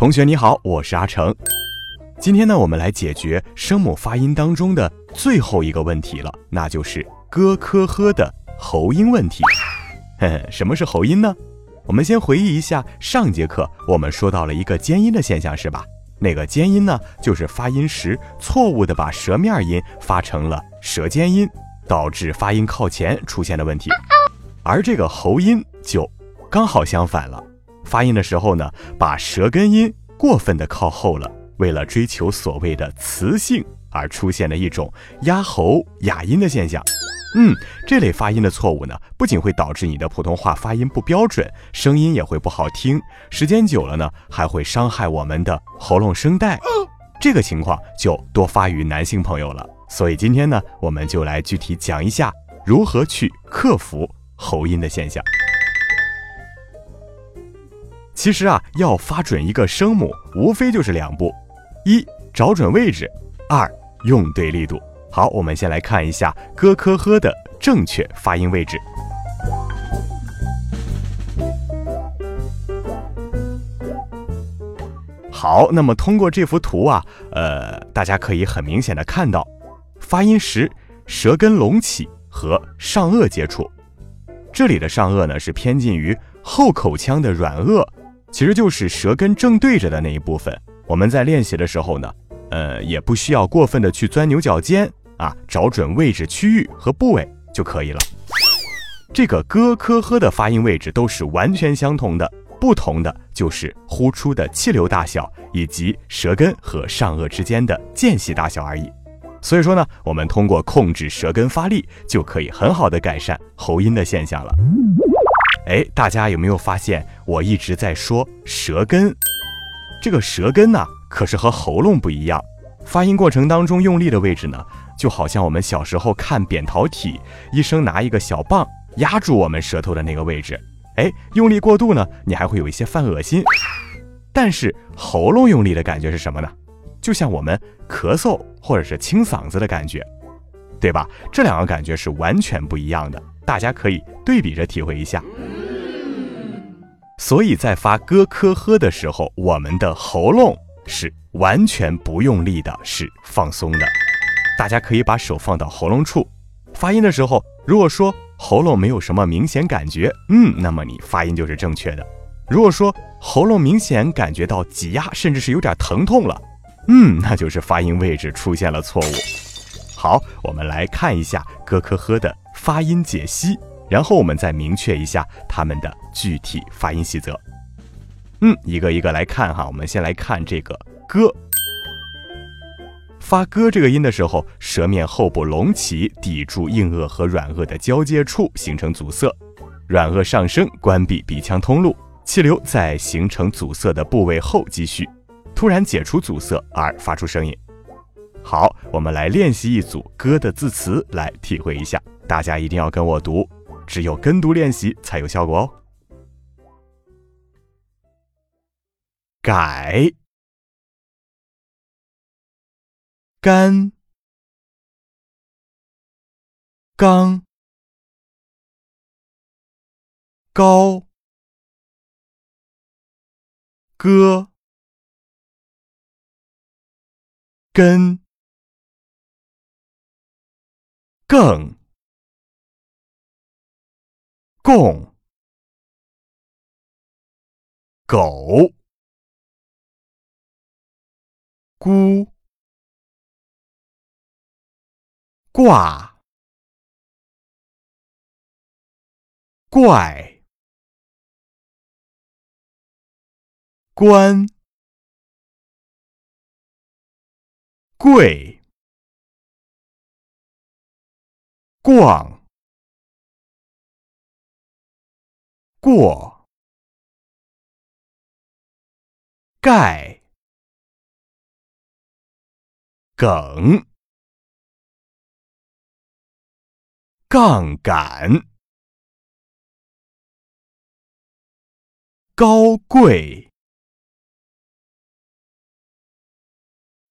同学你好，我是阿成。今天呢，我们来解决声母发音当中的最后一个问题了，那就是咯、科、呵的喉音问题。嘿嘿，什么是喉音呢？我们先回忆一下上节课我们说到了一个尖音的现象，是吧？那个尖音呢，就是发音时错误的把舌面音发成了舌尖音，导致发音靠前出现的问题。而这个喉音就刚好相反了。发音的时候呢，把舌根音过分的靠后了，为了追求所谓的磁性而出现了一种压喉哑音的现象。嗯，这类发音的错误呢，不仅会导致你的普通话发音不标准，声音也会不好听，时间久了呢，还会伤害我们的喉咙声带。这个情况就多发于男性朋友了。所以今天呢，我们就来具体讲一下如何去克服喉音的现象。其实啊，要发准一个声母，无非就是两步：一找准位置，二用对力度。好，我们先来看一下咯、科、呵的正确发音位置。好，那么通过这幅图啊，呃，大家可以很明显的看到，发音时舌根隆起和上颚接触，这里的上颚呢是偏近于后口腔的软腭。其实就是舌根正对着的那一部分。我们在练习的时候呢，呃，也不需要过分的去钻牛角尖啊，找准位置、区域和部位就可以了。这个咯、科、呵的发音位置都是完全相同的，不同的就是呼出的气流大小以及舌根和上颚之间的间隙大小而已。所以说呢，我们通过控制舌根发力，就可以很好的改善喉音的现象了。哎，大家有没有发现我一直在说舌根？这个舌根呢，可是和喉咙不一样。发音过程当中用力的位置呢，就好像我们小时候看扁桃体，医生拿一个小棒压住我们舌头的那个位置。哎，用力过度呢，你还会有一些犯恶心。但是喉咙用力的感觉是什么呢？就像我们咳嗽或者是清嗓子的感觉，对吧？这两个感觉是完全不一样的。大家可以对比着体会一下。所以在发咯、科、呵的时候，我们的喉咙是完全不用力的，是放松的。大家可以把手放到喉咙处，发音的时候，如果说喉咙没有什么明显感觉，嗯，那么你发音就是正确的。如果说喉咙明显感觉到挤压，甚至是有点疼痛了，嗯，那就是发音位置出现了错误。好，我们来看一下咯、科、呵的。发音解析，然后我们再明确一下它们的具体发音细则。嗯，一个一个来看哈。我们先来看这个“咯”，发“咯”这个音的时候，舌面后部隆起，抵住硬腭和软腭的交界处，形成阻塞；软腭上升，关闭鼻腔通路，气流在形成阻塞的部位后积蓄，突然解除阻塞而发出声音。好，我们来练习一组“歌”的字词，来体会一下。大家一定要跟我读，只有跟读练习才有效果哦。改、干、刚、高、歌、跟、更。共、狗、孤、挂、怪、关、贵、逛。过，盖，梗，杠杆，高贵，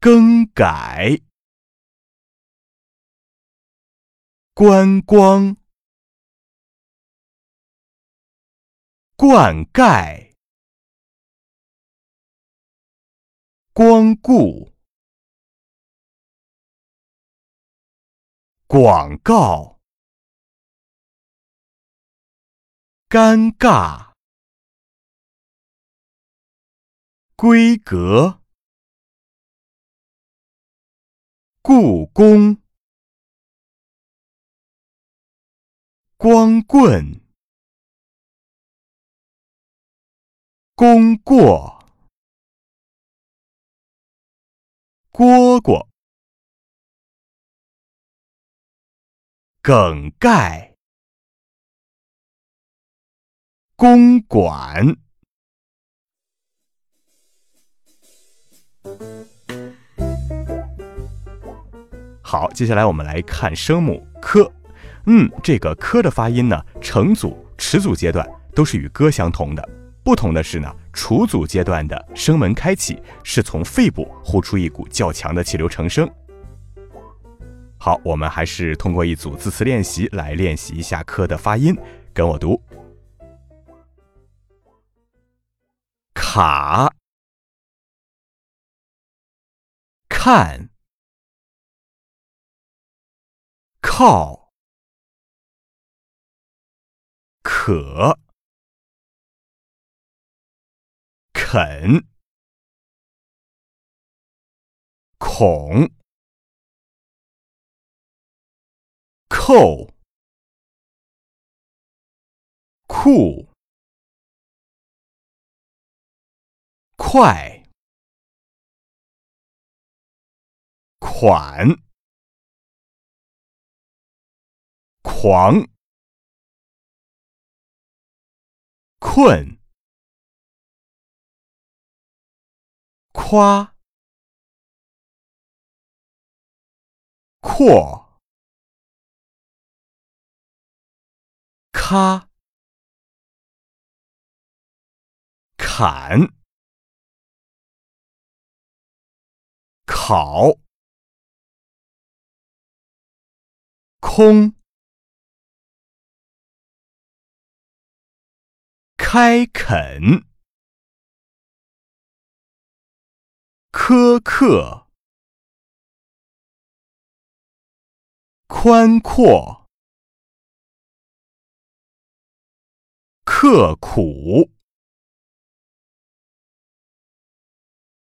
更改，观光。灌溉，光顾，广告，尴尬，规格，故宫，光棍。功过，蝈蝈，梗概，公馆。好，接下来我们来看声母科。嗯，这个科的发音呢，成组、齿组阶段都是与歌相同的。不同的是呢，除组阶段的声门开启是从肺部呼出一股较强的气流成声。好，我们还是通过一组字词练习来练习一下科的发音，跟我读：卡、看、靠、可。肯、孔、扣、酷、快、款、狂、困。夸、阔、咔、砍、烤、空、开垦。苛刻，宽阔，刻苦，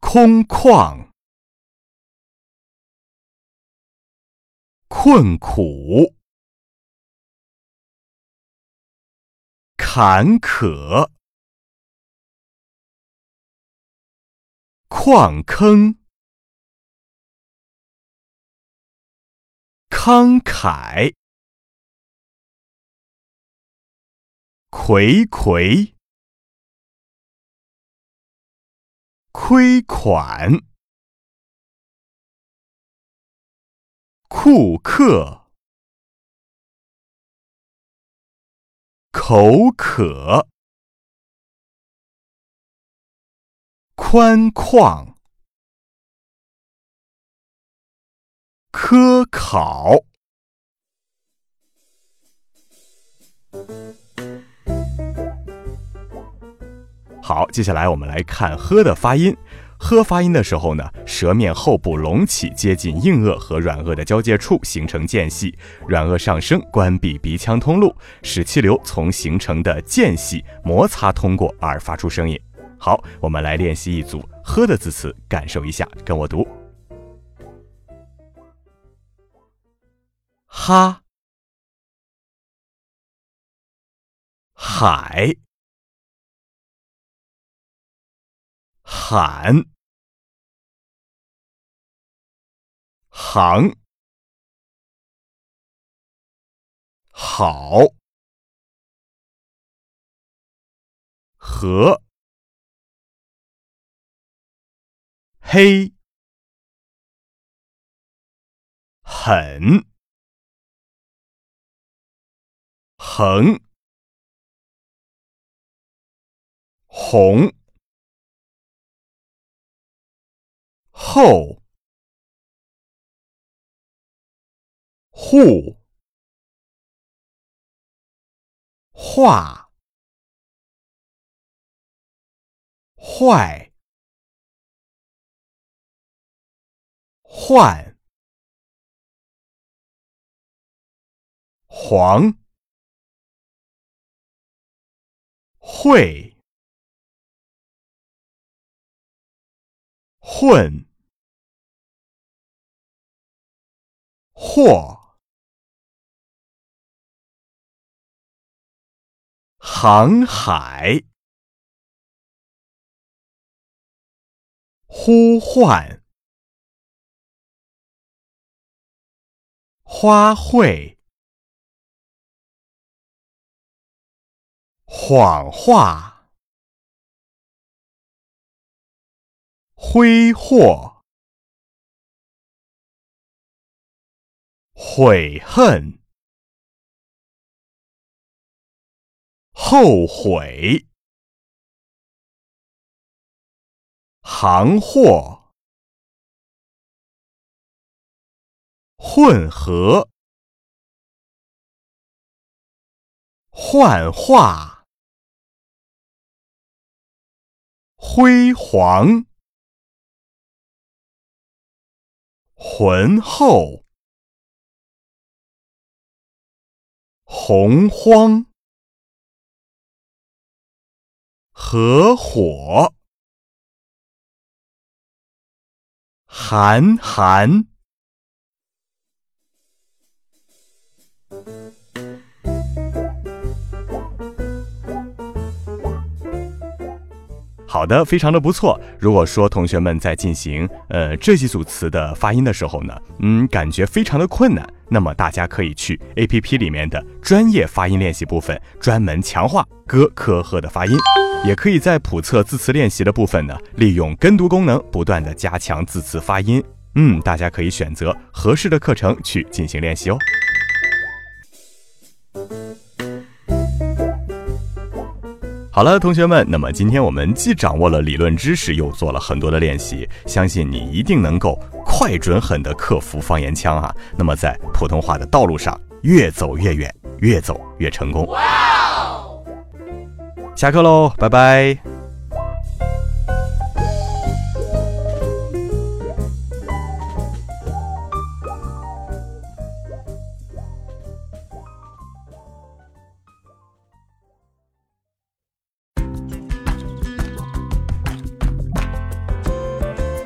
空旷，困苦，坎坷。矿坑，慷慨，睽睽，亏款，库克，口渴。宽旷，科考。好，接下来我们来看“呵”的发音。“呵”发音的时候呢，舌面后部隆起，接近硬腭和软腭的交界处，形成间隙，软腭上升，关闭鼻腔通路，使气流从形成的间隙摩擦通过而发出声音。好，我们来练习一组“喝”的字词，感受一下，跟我读：哈、海、喊、行、好。和，黑，很，横，红，厚，户，画。坏，换，黄，会，混，或，航海。呼唤，花卉，谎话，挥霍，悔恨，后悔。行货，混合，幻化，辉煌，浑厚，洪荒，合伙。韩寒。好的，非常的不错。如果说同学们在进行呃这几组词的发音的时候呢，嗯，感觉非常的困难，那么大家可以去 A P P 里面的专业发音练习部分，专门强化哥、科、呵的发音。也可以在普测字词练习的部分呢，利用跟读功能，不断的加强字词发音。嗯，大家可以选择合适的课程去进行练习哦。好了，同学们，那么今天我们既掌握了理论知识，又做了很多的练习，相信你一定能够快、准、狠的克服方言腔啊！那么在普通话的道路上越走越远，越走越成功。下课喽，拜拜。